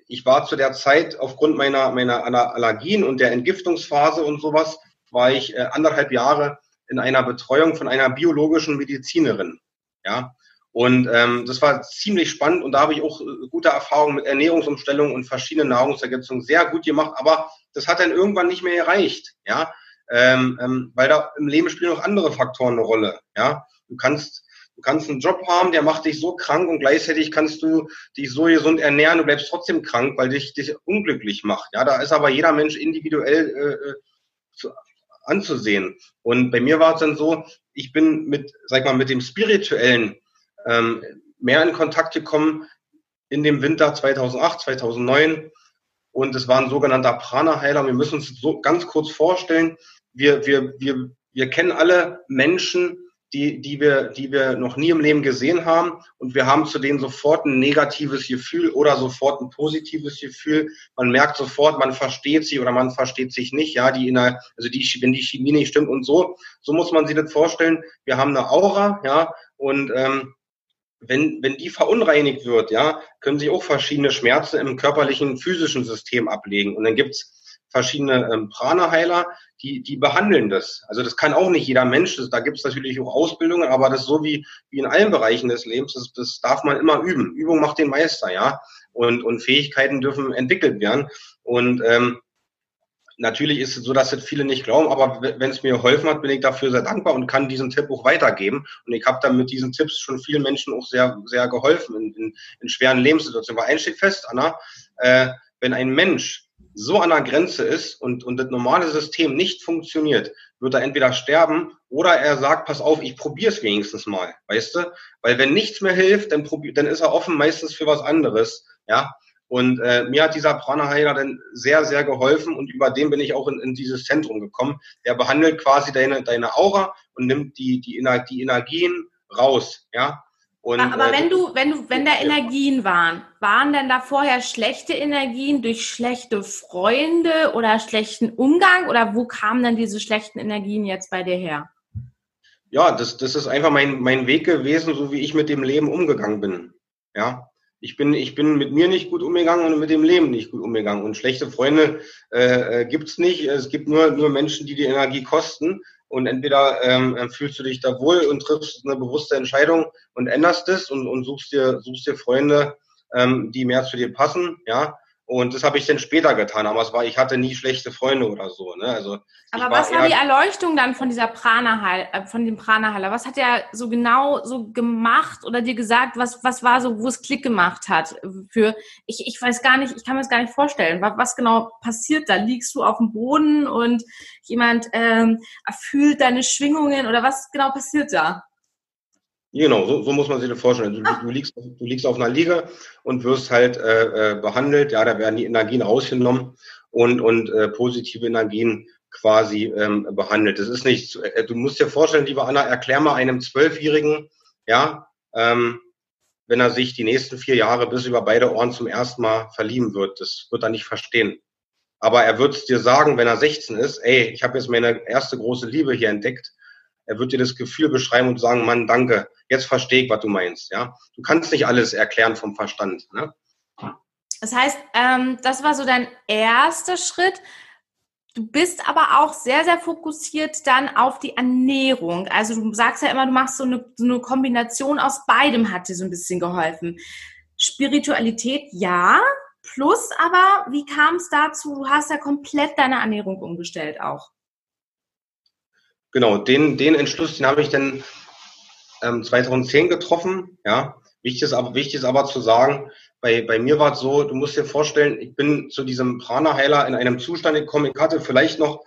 ich war zu der Zeit aufgrund meiner, meiner Allergien und der Entgiftungsphase und sowas, war ich äh, anderthalb Jahre in einer Betreuung von einer biologischen Medizinerin, ja. Und ähm, das war ziemlich spannend und da habe ich auch äh, gute Erfahrungen mit Ernährungsumstellungen und verschiedenen Nahrungsergänzungen sehr gut gemacht, aber das hat dann irgendwann nicht mehr gereicht, ja ähm, ähm, weil da im Leben spielen auch andere Faktoren eine Rolle. Ja, du kannst du kannst einen Job haben, der macht dich so krank und gleichzeitig kannst du dich so gesund ernähren, du bleibst trotzdem krank, weil dich dich unglücklich macht. Ja, da ist aber jeder Mensch individuell äh, äh zu, anzusehen. Und bei mir war es dann so, ich bin mit, sag mal, mit dem spirituellen ähm, mehr in Kontakt gekommen in dem Winter 2008, 2009. Und es war ein sogenannter Prana-Heiler. Wir müssen uns so ganz kurz vorstellen, wir, wir, wir, wir kennen alle Menschen, die, die, wir, die wir noch nie im Leben gesehen haben und wir haben zu denen sofort ein negatives Gefühl oder sofort ein positives Gefühl. Man merkt sofort, man versteht sie oder man versteht sich nicht. Ja, die in der, also die, wenn die Chemie nicht stimmt und so, so muss man sich das vorstellen. Wir haben eine Aura, ja, und ähm, wenn, wenn die verunreinigt wird, ja, können sich auch verschiedene Schmerzen im körperlichen, physischen System ablegen. Und dann gibt's verschiedene ähm, Prana-Heiler, die, die behandeln das. Also das kann auch nicht jeder Mensch, das, da gibt es natürlich auch Ausbildungen, aber das ist so wie, wie in allen Bereichen des Lebens, das, das darf man immer üben. Übung macht den Meister, ja. Und, und Fähigkeiten dürfen entwickelt werden. Und ähm, natürlich ist es so, dass das viele nicht glauben, aber wenn es mir geholfen hat, bin ich dafür sehr dankbar und kann diesen Tipp auch weitergeben. Und ich habe dann mit diesen Tipps schon vielen Menschen auch sehr, sehr geholfen in, in, in schweren Lebenssituationen. Weil eins steht fest, Anna, äh, wenn ein Mensch so an der Grenze ist und, und das normale System nicht funktioniert, wird er entweder sterben oder er sagt, pass auf, ich probiere es wenigstens mal, weißt du? Weil wenn nichts mehr hilft, dann, probier, dann ist er offen meistens für was anderes, ja. Und äh, mir hat dieser Prana-Heiler dann sehr, sehr geholfen und über den bin ich auch in, in dieses Zentrum gekommen. Der behandelt quasi deine, deine Aura und nimmt die, die, die Energien raus, ja. Und, aber äh, wenn du, wenn du, wenn da Energien waren, waren denn da vorher schlechte Energien durch schlechte Freunde oder schlechten Umgang oder wo kamen denn diese schlechten Energien jetzt bei dir her? Ja, das, das ist einfach mein, mein Weg gewesen, so wie ich mit dem Leben umgegangen bin. Ja, ich bin, ich bin mit mir nicht gut umgegangen und mit dem Leben nicht gut umgegangen. Und schlechte Freunde äh, äh gibt's nicht. Es gibt nur, nur Menschen, die die Energie kosten. Und entweder ähm, äh, fühlst du dich da wohl und triffst eine bewusste Entscheidung und änderst es und, und suchst dir, suchst dir Freunde, ähm, die mehr zu dir passen, ja. Und das habe ich dann später getan, aber es war, ich hatte nie schlechte Freunde oder so. Ne? Also aber was war die Erleuchtung dann von dieser Prana äh, von dem Prana-Heiler? Was hat er so genau so gemacht oder dir gesagt, was, was war so, wo es Klick gemacht hat? Für, ich, ich weiß gar nicht, ich kann mir das gar nicht vorstellen. Was, was genau passiert da? Liegst du auf dem Boden und jemand ähm, fühlt deine Schwingungen oder was genau passiert da? Genau, so, so muss man sich das vorstellen. Du, du, liegst, du liegst auf einer Liege und wirst halt äh, äh, behandelt. Ja, da werden die Energien rausgenommen und, und äh, positive Energien quasi ähm, behandelt. Das ist nicht, äh, du musst dir vorstellen, liebe Anna, erklär mal einem Zwölfjährigen, ja, ähm, wenn er sich die nächsten vier Jahre bis über beide Ohren zum ersten Mal verlieben wird. Das wird er nicht verstehen. Aber er wird dir sagen, wenn er 16 ist, ey, ich habe jetzt meine erste große Liebe hier entdeckt er wird dir das Gefühl beschreiben und sagen, Mann, danke, jetzt verstehe ich, was du meinst. Ja, du kannst nicht alles erklären vom Verstand. Ne? Das heißt, ähm, das war so dein erster Schritt. Du bist aber auch sehr, sehr fokussiert dann auf die Ernährung. Also du sagst ja immer, du machst so eine, so eine Kombination aus beidem, hat dir so ein bisschen geholfen. Spiritualität, ja. Plus aber, wie kam es dazu? Du hast ja komplett deine Ernährung umgestellt auch. Genau, den, den Entschluss, den habe ich dann ähm, 2010 getroffen. Ja, wichtig ist aber, wichtig ist aber zu sagen, bei, bei mir war es so, du musst dir vorstellen, ich bin zu diesem Prana-Heiler in einem Zustand gekommen, ich hatte vielleicht noch,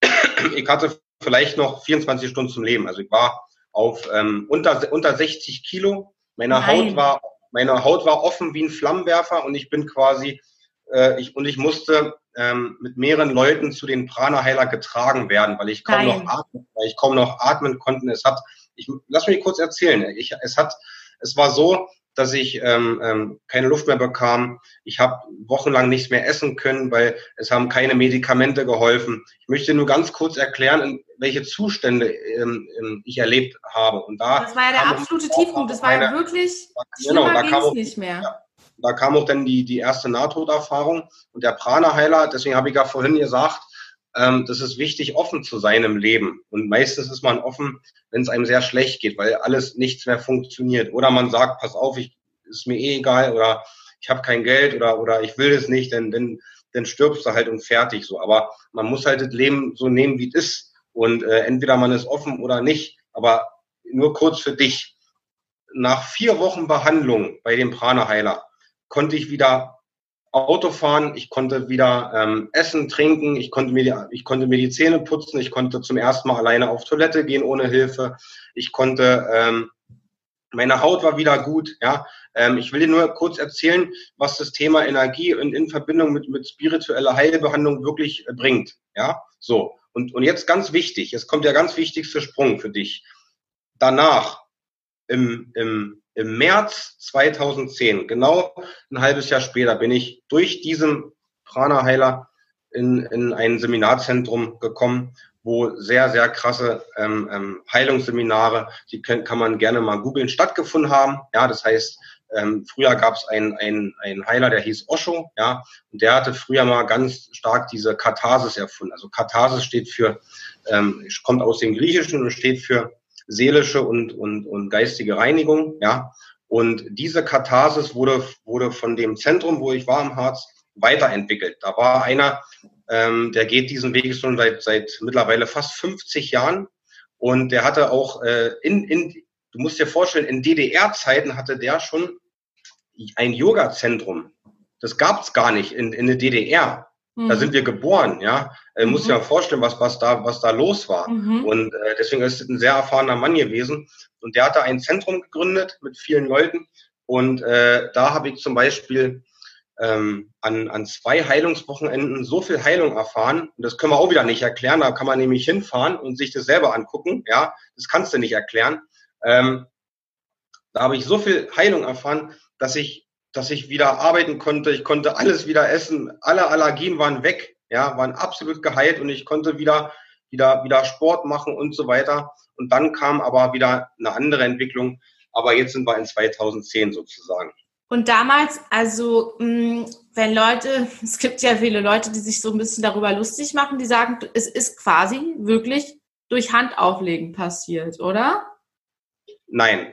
ich hatte vielleicht noch 24 Stunden zum Leben. Also ich war auf ähm, unter, unter 60 Kilo. Meine Nein. Haut war, meine Haut war offen wie ein Flammenwerfer und ich bin quasi, äh, ich, und ich musste ähm, mit mehreren Leuten zu den Prana-Heiler getragen werden, weil ich kaum Nein. noch atmen, weil ich kaum noch atmen konnte. Es hat, ich lass mich kurz erzählen. Ich, es hat, es war so, dass ich ähm, ähm, keine Luft mehr bekam. Ich habe wochenlang nichts mehr essen können, weil es haben keine Medikamente geholfen. Ich möchte nur ganz kurz erklären, welche Zustände ähm, ähm, ich erlebt habe. Und da das war ja der absolute Tiefpunkt. Das war ja wirklich genau, da kam auch, nicht mehr. Ja, da kam auch dann die, die erste Nahtoderfahrung und der Prana-Heiler, deswegen habe ich ja vorhin gesagt, ähm, das ist wichtig, offen zu sein im Leben. Und meistens ist man offen, wenn es einem sehr schlecht geht, weil alles nichts mehr funktioniert. Oder man sagt, pass auf, ich ist mir eh egal oder ich habe kein Geld oder, oder ich will das nicht, denn, denn dann stirbst du halt und fertig so. Aber man muss halt das Leben so nehmen, wie es ist. Und äh, entweder man ist offen oder nicht. Aber nur kurz für dich. Nach vier Wochen Behandlung bei dem Prana-Heiler konnte ich wieder Auto fahren, ich konnte wieder ähm, essen, trinken, ich konnte, mir die, ich konnte mir die Zähne putzen, ich konnte zum ersten Mal alleine auf Toilette gehen ohne Hilfe, ich konnte, ähm, meine Haut war wieder gut, ja. Ähm, ich will dir nur kurz erzählen, was das Thema Energie und in Verbindung mit, mit spiritueller Heilbehandlung wirklich äh, bringt, ja. So. Und, und jetzt ganz wichtig, es kommt der ganz wichtigste Sprung für dich. Danach, im, im im März 2010, genau ein halbes Jahr später, bin ich durch diesen Prana-Heiler in, in ein Seminarzentrum gekommen, wo sehr, sehr krasse ähm, ähm, Heilungsseminare, die können, kann man gerne mal googeln, stattgefunden haben. Ja, das heißt, ähm, früher gab es einen, einen, einen Heiler, der hieß Osho, ja, und der hatte früher mal ganz stark diese Katharsis erfunden. Also Katharsis steht für, ähm, kommt aus dem Griechischen und steht für seelische und, und, und geistige Reinigung, ja. Und diese Katharsis wurde, wurde von dem Zentrum, wo ich war im Harz, weiterentwickelt. Da war einer, ähm, der geht diesen Weg schon seit, seit mittlerweile fast 50 Jahren. Und der hatte auch äh, in, in, du musst dir vorstellen, in DDR-Zeiten hatte der schon ein Yoga-Zentrum. Das gab es gar nicht in, in der DDR. Mhm. Da sind wir geboren, ja. Äh, mhm. Muss ja vorstellen, was, was da, was da los war. Mhm. Und äh, deswegen ist es ein sehr erfahrener Mann gewesen. Und der hatte ein Zentrum gegründet mit vielen Leuten. Und äh, da habe ich zum Beispiel ähm, an, an zwei Heilungswochenenden so viel Heilung erfahren. Und das können wir auch wieder nicht erklären. Da kann man nämlich hinfahren und sich das selber angucken. Ja, das kannst du nicht erklären. Ähm, da habe ich so viel Heilung erfahren, dass ich dass ich wieder arbeiten konnte. Ich konnte alles wieder essen. Alle Allergien waren weg, ja, waren absolut geheilt und ich konnte wieder, wieder, wieder Sport machen und so weiter. Und dann kam aber wieder eine andere Entwicklung. Aber jetzt sind wir in 2010 sozusagen. Und damals, also mm, wenn Leute, es gibt ja viele Leute, die sich so ein bisschen darüber lustig machen, die sagen, es ist quasi wirklich durch Handauflegen passiert, oder? Nein.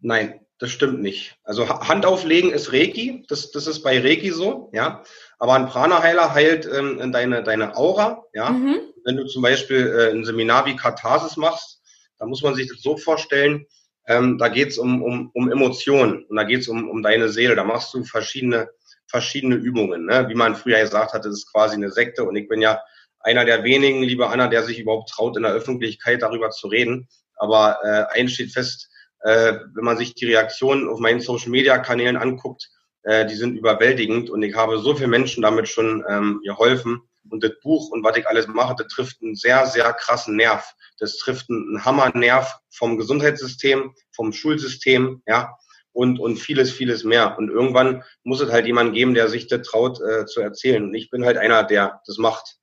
Nein das stimmt nicht. Also Hand auflegen ist Reiki, das, das ist bei Reiki so, ja. Aber ein Prana-Heiler heilt ähm, deine, deine Aura, ja. Mhm. Wenn du zum Beispiel äh, ein Seminar wie Katharsis machst, da muss man sich das so vorstellen, ähm, da geht's um, um, um Emotionen und da geht's um, um deine Seele. Da machst du verschiedene, verschiedene Übungen. Ne? Wie man früher gesagt hat, das ist quasi eine Sekte und ich bin ja einer der wenigen, liebe Anna, der sich überhaupt traut, in der Öffentlichkeit darüber zu reden. Aber äh, eins steht fest, äh, wenn man sich die Reaktionen auf meinen Social-Media-Kanälen anguckt, äh, die sind überwältigend und ich habe so vielen Menschen damit schon ähm, geholfen. Und das Buch und was ich alles mache, das trifft einen sehr, sehr krassen Nerv. Das trifft einen Hammernerv vom Gesundheitssystem, vom Schulsystem, ja, und, und vieles, vieles mehr. Und irgendwann muss es halt jemand geben, der sich das traut äh, zu erzählen. Und ich bin halt einer, der das macht.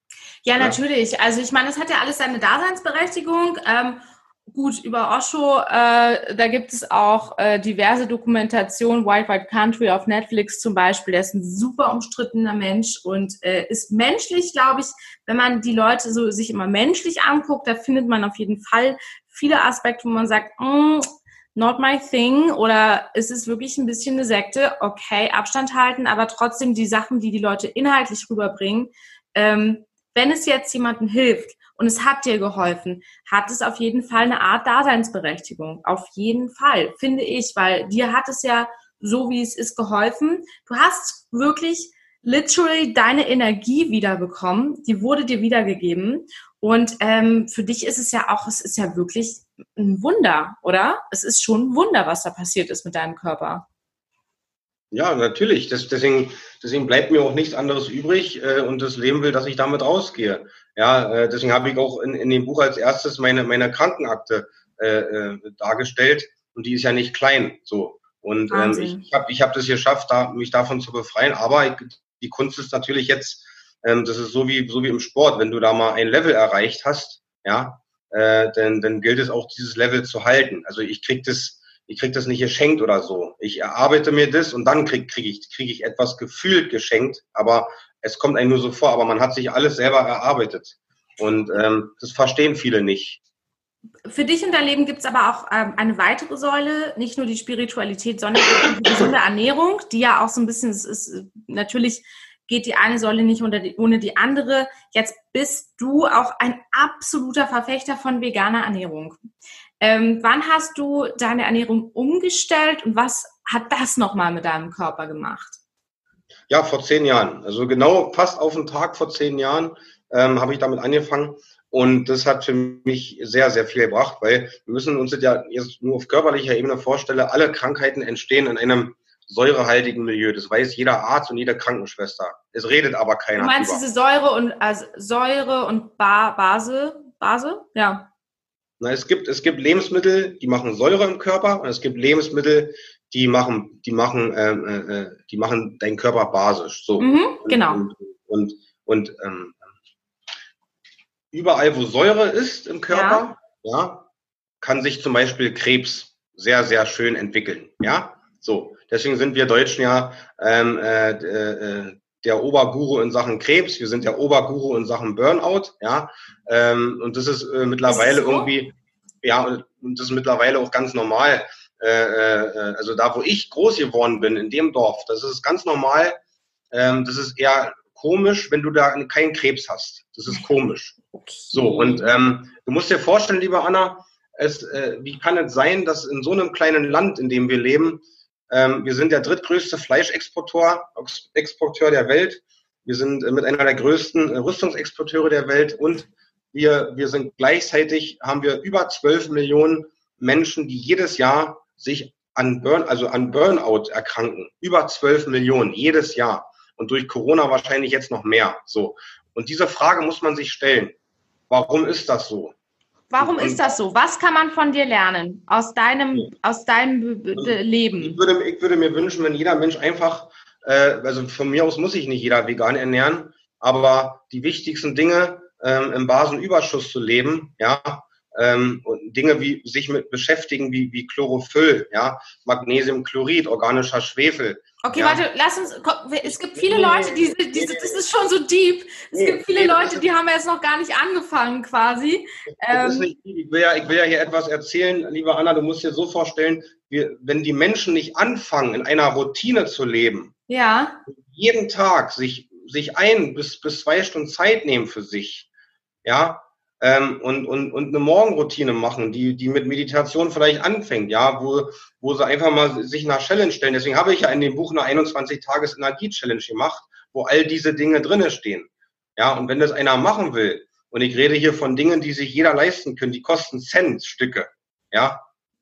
Ja, natürlich. Also ich meine, das hat ja alles seine Daseinsberechtigung. Ähm, gut, über Osho, äh, da gibt es auch äh, diverse Dokumentationen, Wild Wild Country auf Netflix zum Beispiel. Der ist ein super umstrittener Mensch und äh, ist menschlich, glaube ich, wenn man die Leute so sich immer menschlich anguckt, da findet man auf jeden Fall viele Aspekte, wo man sagt, mm, not my thing oder ist es wirklich ein bisschen eine Sekte? Okay, Abstand halten, aber trotzdem die Sachen, die die Leute inhaltlich rüberbringen, ähm, wenn es jetzt jemandem hilft und es hat dir geholfen, hat es auf jeden Fall eine Art Daseinsberechtigung. Auf jeden Fall, finde ich, weil dir hat es ja so, wie es ist, geholfen. Du hast wirklich literally deine Energie wiederbekommen, die wurde dir wiedergegeben. Und ähm, für dich ist es ja auch, es ist ja wirklich ein Wunder, oder? Es ist schon ein Wunder, was da passiert ist mit deinem Körper. Ja, natürlich. Das, deswegen, deswegen bleibt mir auch nichts anderes übrig äh, und das Leben will, dass ich damit rausgehe. Ja, äh, deswegen habe ich auch in, in dem Buch als erstes meine, meine Krankenakte äh, äh, dargestellt und die ist ja nicht klein. So. Und ähm, ich, ich habe ich hab das geschafft, da, mich davon zu befreien. Aber ich, die Kunst ist natürlich jetzt, ähm, das ist so wie, so wie im Sport, wenn du da mal ein Level erreicht hast, ja, äh, dann, dann gilt es auch, dieses Level zu halten. Also ich krieg das ich krieg das nicht geschenkt oder so. Ich erarbeite mir das und dann krieg, krieg, ich, krieg ich etwas gefühlt geschenkt, aber es kommt einem nur so vor, aber man hat sich alles selber erarbeitet. Und ähm, das verstehen viele nicht. Für dich und dein Leben gibt es aber auch ähm, eine weitere Säule, nicht nur die Spiritualität, sondern die gesunde Ernährung, die ja auch so ein bisschen, es ist natürlich geht die eine Säule nicht die, ohne die andere. Jetzt bist du auch ein absoluter Verfechter von veganer Ernährung. Ähm, wann hast du deine Ernährung umgestellt und was hat das nochmal mit deinem Körper gemacht? Ja, vor zehn Jahren. Also genau fast auf den Tag vor zehn Jahren ähm, habe ich damit angefangen. Und das hat für mich sehr, sehr viel gebracht, weil wir müssen uns das ja jetzt nur auf körperlicher Ebene vorstellen, alle Krankheiten entstehen in einem säurehaltigen Milieu. Das weiß jeder Arzt und jede Krankenschwester. Es redet aber keiner. Du meinst über. diese Säure und also Säure und ba Base? Base? Ja. Na, es gibt, es gibt Lebensmittel, die machen Säure im Körper und es gibt Lebensmittel, die machen, die machen, ähm, äh, äh, die machen deinen Körper basisch. So. Mhm, genau. Und, und, und, und ähm, überall, wo Säure ist im Körper, ja. ja, kann sich zum Beispiel Krebs sehr, sehr schön entwickeln. Ja, so. Deswegen sind wir Deutschen ja ähm, äh, äh, der Oberguru in Sachen Krebs, wir sind der Oberguru in Sachen Burnout, ja. Ähm, und das ist äh, mittlerweile ist so? irgendwie, ja, und das ist mittlerweile auch ganz normal. Äh, äh, also da, wo ich groß geworden bin, in dem Dorf, das ist ganz normal. Ähm, das ist eher komisch, wenn du da keinen Krebs hast. Das ist komisch. Okay. So, und ähm, du musst dir vorstellen, liebe Anna, es, äh, wie kann es sein, dass in so einem kleinen Land, in dem wir leben, ähm, wir sind der drittgrößte Fleischexporteur Exporteur der Welt. Wir sind äh, mit einer der größten äh, Rüstungsexporteure der Welt und wir, wir sind gleichzeitig, haben wir über 12 Millionen Menschen, die jedes Jahr sich an, Burn, also an Burnout erkranken. Über 12 Millionen jedes Jahr. Und durch Corona wahrscheinlich jetzt noch mehr. So. Und diese Frage muss man sich stellen. Warum ist das so? Warum ist das so? Was kann man von dir lernen aus deinem, aus deinem Leben? Ich würde, ich würde mir wünschen, wenn jeder Mensch einfach, äh, also von mir aus muss sich nicht jeder vegan ernähren, aber die wichtigsten Dinge ähm, im Basenüberschuss zu leben, ja, ähm, und Dinge wie sich mit beschäftigen wie, wie Chlorophyll, ja, Magnesiumchlorid, organischer Schwefel. Okay, ja. warte, lass uns, es gibt viele Leute, die, die, das ist schon so deep, es gibt viele Leute, die haben jetzt noch gar nicht angefangen quasi. Ähm, nicht, ich, will ja, ich will ja hier etwas erzählen, liebe Anna, du musst dir so vorstellen, wir, wenn die Menschen nicht anfangen, in einer Routine zu leben, ja. jeden Tag sich, sich ein bis, bis zwei Stunden Zeit nehmen für sich, ja, ähm, und, und, und eine Morgenroutine machen, die, die mit Meditation vielleicht anfängt, ja, wo, wo sie einfach mal sich nach Challenge stellen. Deswegen habe ich ja in dem Buch eine 21-Tages-Energie-Challenge gemacht, wo all diese Dinge drinne stehen. Ja, und wenn das einer machen will, und ich rede hier von Dingen, die sich jeder leisten können, die kosten Cent Stücke, ja,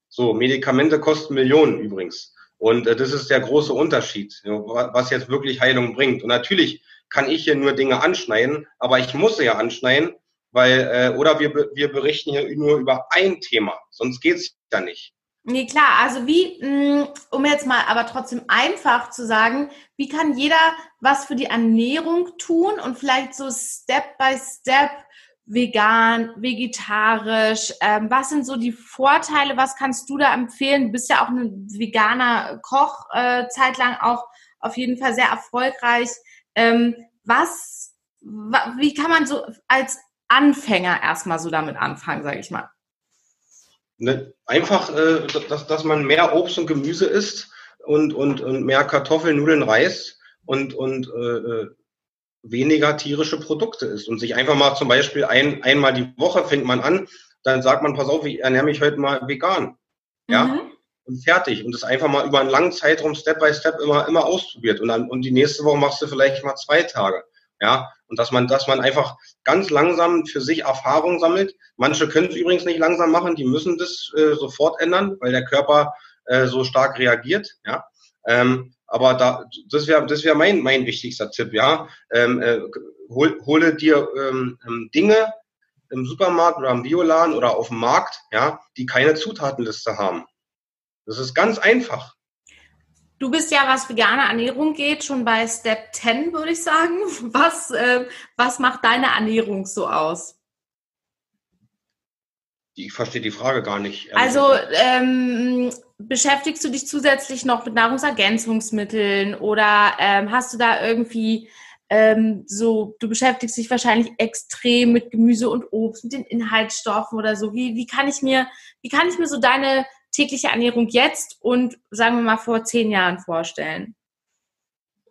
so, Medikamente kosten Millionen übrigens. Und äh, das ist der große Unterschied, was jetzt wirklich Heilung bringt. Und natürlich kann ich hier nur Dinge anschneiden, aber ich muss sie ja anschneiden, weil, äh, oder wir, wir berichten hier nur über ein Thema, sonst geht's ja nicht. Nee, klar, also wie, mm, um jetzt mal aber trotzdem einfach zu sagen, wie kann jeder was für die Ernährung tun und vielleicht so Step by Step vegan, vegetarisch, ähm, was sind so die Vorteile, was kannst du da empfehlen? Du bist ja auch ein veganer Koch, äh, zeitlang auch auf jeden Fall sehr erfolgreich. Ähm, was, wie kann man so als Anfänger erstmal so damit anfangen, sage ich mal? Ne, einfach, äh, dass, dass man mehr Obst und Gemüse isst und, und, und mehr Kartoffeln, Nudeln, Reis und, und äh, äh, weniger tierische Produkte isst und sich einfach mal zum Beispiel ein, einmal die Woche fängt man an, dann sagt man, pass auf, ich ernähre mich heute mal vegan. Ja. Mhm. Und fertig. Und das einfach mal über einen langen Zeitraum Step by Step immer, immer ausprobiert. Und dann, und die nächste Woche machst du vielleicht mal zwei Tage. Ja, und dass man, dass man einfach ganz langsam für sich Erfahrung sammelt. Manche können es übrigens nicht langsam machen, die müssen das äh, sofort ändern, weil der Körper äh, so stark reagiert. Ja, ähm, aber da, das wäre, das wäre mein, mein wichtigster Tipp. Ja, ähm, äh, hol, hole dir ähm, ähm Dinge im Supermarkt oder im Bioladen oder auf dem Markt, ja, die keine Zutatenliste haben. Das ist ganz einfach. Du bist ja, was vegane Ernährung geht, schon bei Step 10, würde ich sagen. Was, äh, was macht deine Ernährung so aus? Ich verstehe die Frage gar nicht. Also ähm, beschäftigst du dich zusätzlich noch mit Nahrungsergänzungsmitteln oder ähm, hast du da irgendwie ähm, so, du beschäftigst dich wahrscheinlich extrem mit Gemüse und Obst, mit den Inhaltsstoffen oder so. Wie, wie kann ich mir, wie kann ich mir so deine tägliche Ernährung jetzt und sagen wir mal vor zehn Jahren vorstellen?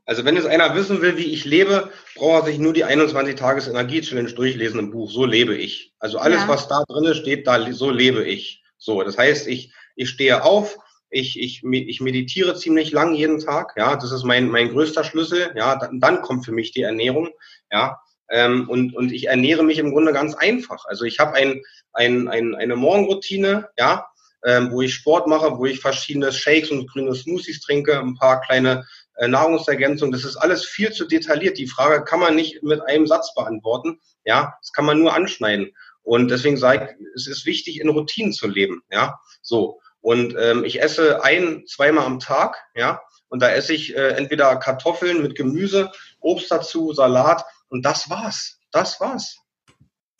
Also wenn es einer wissen will, wie ich lebe, braucht er sich nur die 21-Tages-Energie-Challenge durchlesen im Buch. So lebe ich. Also alles, ja. was da drin steht, da, so lebe ich. So, das heißt, ich, ich stehe auf, ich, ich, ich meditiere ziemlich lang jeden Tag. Ja, das ist mein, mein größter Schlüssel. Ja, dann, dann kommt für mich die Ernährung. Ja, ähm, und, und ich ernähre mich im Grunde ganz einfach. Also ich habe ein, ein, ein, eine Morgenroutine, ja, ähm, wo ich Sport mache, wo ich verschiedene Shakes und grüne Smoothies trinke, ein paar kleine äh, Nahrungsergänzungen. Das ist alles viel zu detailliert. Die Frage kann man nicht mit einem Satz beantworten. Ja, das kann man nur anschneiden. Und deswegen sage ich, es ist wichtig, in Routinen zu leben. Ja, so. Und ähm, ich esse ein, zweimal am Tag. Ja, und da esse ich äh, entweder Kartoffeln mit Gemüse, Obst dazu, Salat. Und das war's. Das war's.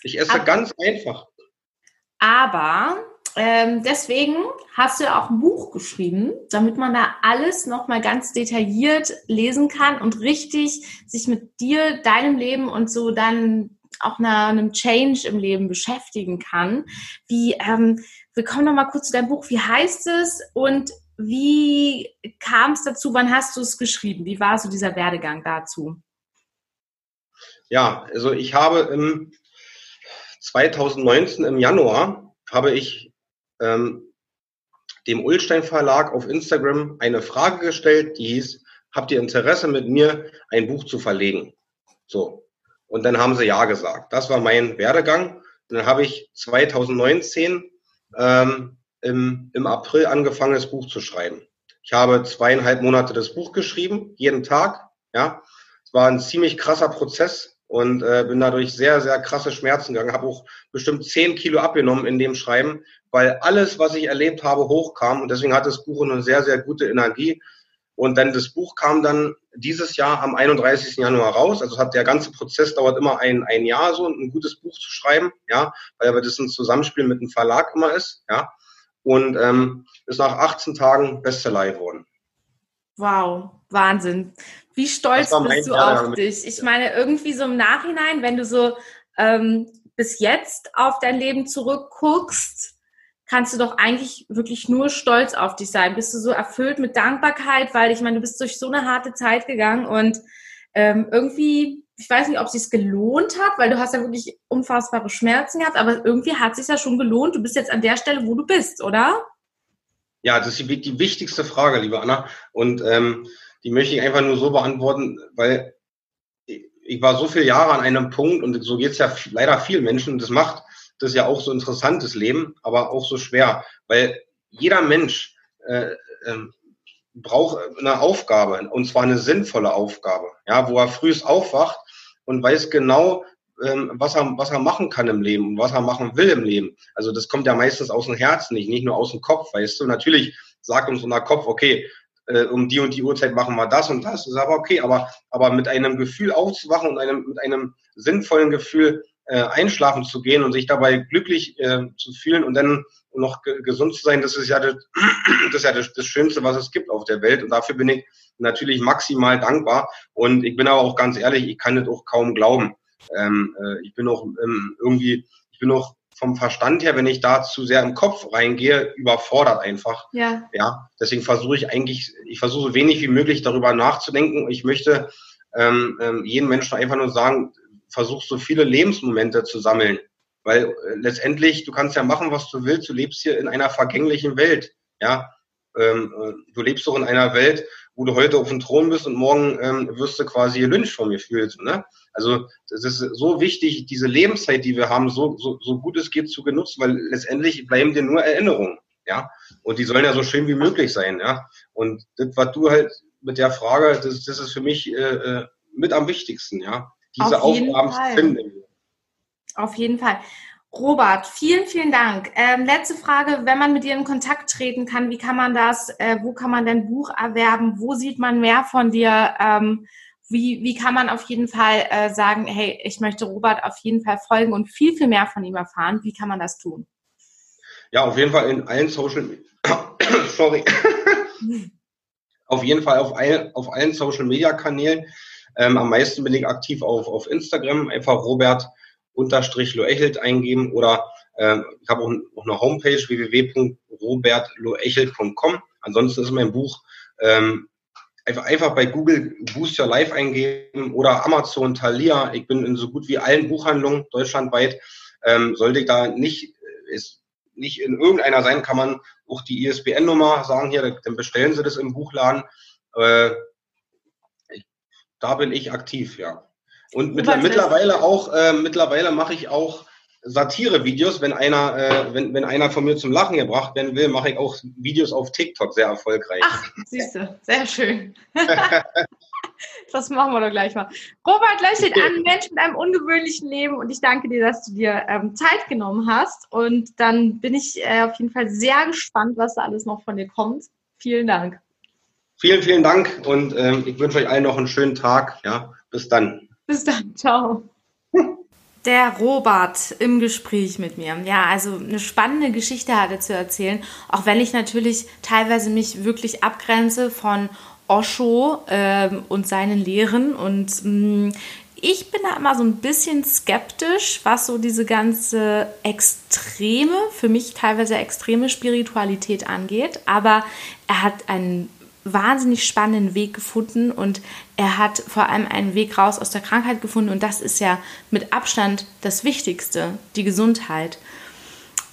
Ich esse aber, ganz einfach. Aber ähm, deswegen hast du ja auch ein Buch geschrieben, damit man da alles nochmal ganz detailliert lesen kann und richtig sich mit dir, deinem Leben und so dann auch einer, einem Change im Leben beschäftigen kann. Wie, ähm, wir kommen nochmal kurz zu deinem Buch. Wie heißt es und wie kam es dazu? Wann hast du es geschrieben? Wie war so dieser Werdegang dazu? Ja, also ich habe im 2019 im Januar habe ich ähm, dem Ulstein Verlag auf Instagram eine Frage gestellt, die hieß, habt ihr Interesse mit mir ein Buch zu verlegen? So. Und dann haben sie ja gesagt. Das war mein Werdegang. Und dann habe ich 2019 ähm, im, im April angefangen, das Buch zu schreiben. Ich habe zweieinhalb Monate das Buch geschrieben, jeden Tag. Ja, es war ein ziemlich krasser Prozess und äh, bin dadurch sehr, sehr krasse Schmerzen gegangen. Habe auch bestimmt zehn Kilo abgenommen in dem Schreiben, weil alles, was ich erlebt habe, hochkam. Und deswegen hat das Buch eine sehr, sehr gute Energie. Und dann das Buch kam dann dieses Jahr am 31. Januar raus. Also hat der ganze Prozess dauert immer ein, ein Jahr so, ein gutes Buch zu schreiben, ja, weil aber das ein Zusammenspiel mit einem Verlag immer ist, ja. Und ähm, ist nach 18 Tagen Bestseller geworden. Wow, Wahnsinn. Wie stolz bist du Jahr auf dich? Ich meine, irgendwie so im Nachhinein, wenn du so ähm, bis jetzt auf dein Leben zurückguckst, kannst du doch eigentlich wirklich nur stolz auf dich sein. Bist du so erfüllt mit Dankbarkeit, weil ich meine, du bist durch so eine harte Zeit gegangen und ähm, irgendwie, ich weiß nicht, ob es sich gelohnt hat, weil du hast ja wirklich unfassbare Schmerzen gehabt, aber irgendwie hat es sich ja schon gelohnt. Du bist jetzt an der Stelle, wo du bist, oder? Ja, das ist die, die wichtigste Frage, liebe Anna. Und ähm, die möchte ich einfach nur so beantworten, weil ich war so viele Jahre an einem Punkt und so geht es ja leider vielen Menschen und das macht das ja auch so interessantes Leben, aber auch so schwer, weil jeder Mensch äh, äh, braucht eine Aufgabe und zwar eine sinnvolle Aufgabe, ja, wo er frühst aufwacht und weiß genau, ähm, was, er, was er machen kann im Leben und was er machen will im Leben. Also das kommt ja meistens aus dem Herzen, nicht, nicht nur aus dem Kopf, weißt du. Natürlich sagt uns unser Kopf, okay, äh, um die und die Uhrzeit machen wir das und das, ist aber okay, aber, aber mit einem Gefühl aufzuwachen und einem, mit einem sinnvollen Gefühl äh, einschlafen zu gehen und sich dabei glücklich äh, zu fühlen und dann noch gesund zu sein, das ist ja, das, das, ist ja das, das Schönste, was es gibt auf der Welt. Und dafür bin ich natürlich maximal dankbar. Und ich bin aber auch ganz ehrlich, ich kann das auch kaum glauben. Ähm, äh, ich bin auch ähm, irgendwie, ich bin auch vom Verstand her, wenn ich da zu sehr im Kopf reingehe, überfordert einfach. Ja. Ja. Deswegen versuche ich eigentlich, ich versuche so wenig wie möglich darüber nachzudenken. Ich möchte ähm, ähm, jeden Menschen einfach nur sagen, versuch so viele Lebensmomente zu sammeln. Weil äh, letztendlich, du kannst ja machen, was du willst, du lebst hier in einer vergänglichen Welt. Ja. Ähm, äh, du lebst doch in einer Welt, wo du heute auf dem Thron bist und morgen ähm, wirst du quasi gelünscht von mir fühlst. Ne? Also das ist so wichtig, diese Lebenszeit, die wir haben, so, so, so gut es geht zu genutzen, weil letztendlich bleiben dir nur Erinnerungen. Ja, und die sollen ja so schön wie möglich sein, ja. Und das, was du halt mit der Frage, das, das ist für mich äh, äh mit am wichtigsten, ja. Diese Aufgaben zu finden. Auf jeden Fall. Robert, vielen, vielen Dank. Ähm, letzte Frage, wenn man mit dir in Kontakt treten kann, wie kann man das, äh, wo kann man dein Buch erwerben, wo sieht man mehr von dir, ähm, wie, wie kann man auf jeden Fall äh, sagen, hey, ich möchte Robert auf jeden Fall folgen und viel, viel mehr von ihm erfahren, wie kann man das tun? Ja, auf jeden Fall in allen Social, sorry, auf jeden Fall auf, all, auf allen Social Media Kanälen. Ähm, am meisten bin ich aktiv auf, auf Instagram, einfach Robert unterstrich Loechelt eingeben oder äh, ich habe auch, auch, eine Homepage www.robertloechelt.com. Ansonsten ist mein Buch ähm, einfach, einfach bei Google Boost Your Life eingeben oder Amazon, Thalia. Ich bin in so gut wie allen Buchhandlungen deutschlandweit. Ähm, sollte ich da nicht, ist nicht in irgendeiner sein, kann man auch die ISBN-Nummer sagen hier, dann bestellen Sie das im Buchladen. Äh, da bin ich aktiv, ja. Und mit, mittlerweile auch, äh, mittlerweile mache ich auch Satire-Videos. Wenn einer, äh, wenn, wenn einer von mir zum Lachen gebracht werden will, mache ich auch Videos auf TikTok sehr erfolgreich. Ach, siehst du, sehr schön. das machen wir doch gleich mal. Robert Löchelt, ein Mensch mit einem ungewöhnlichen Leben und ich danke dir, dass du dir ähm, Zeit genommen hast. Und dann bin ich äh, auf jeden Fall sehr gespannt, was da alles noch von dir kommt. Vielen Dank. Vielen, vielen Dank und ähm, ich wünsche euch allen noch einen schönen Tag. Ja, bis dann. Bis dann, ciao. Der Robert im Gespräch mit mir. Ja, also eine spannende Geschichte hatte zu erzählen, auch wenn ich natürlich teilweise mich wirklich abgrenze von Osho äh, und seinen Lehren und mh, mm, ich bin da immer so ein bisschen skeptisch, was so diese ganze extreme, für mich teilweise extreme Spiritualität angeht. Aber er hat einen wahnsinnig spannenden Weg gefunden und er hat vor allem einen Weg raus aus der Krankheit gefunden und das ist ja mit Abstand das Wichtigste, die Gesundheit.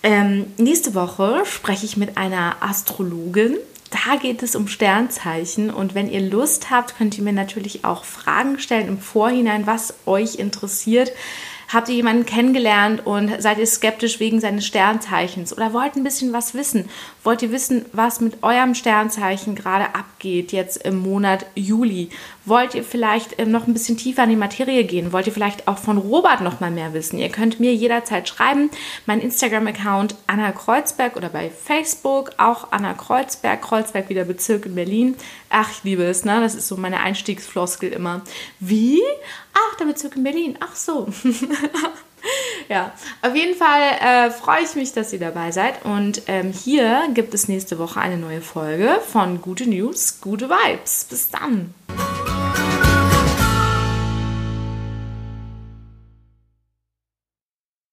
Ähm, nächste Woche spreche ich mit einer Astrologin. Da geht es um Sternzeichen und wenn ihr Lust habt, könnt ihr mir natürlich auch Fragen stellen im Vorhinein, was euch interessiert. Habt ihr jemanden kennengelernt und seid ihr skeptisch wegen seines Sternzeichens oder wollt ein bisschen was wissen? Wollt ihr wissen, was mit eurem Sternzeichen gerade abgeht jetzt im Monat Juli? Wollt ihr vielleicht ähm, noch ein bisschen tiefer in die Materie gehen? Wollt ihr vielleicht auch von Robert noch mal mehr wissen? Ihr könnt mir jederzeit schreiben. Mein Instagram-Account Anna Kreuzberg oder bei Facebook auch Anna Kreuzberg, Kreuzberg wieder Bezirk in Berlin. Ach, ich liebe es, ne? Das ist so meine Einstiegsfloskel immer. Wie? Ach, der Bezirk in Berlin. Ach so. ja, auf jeden Fall äh, freue ich mich, dass ihr dabei seid. Und ähm, hier gibt es nächste Woche eine neue Folge von Gute News, gute Vibes. Bis dann.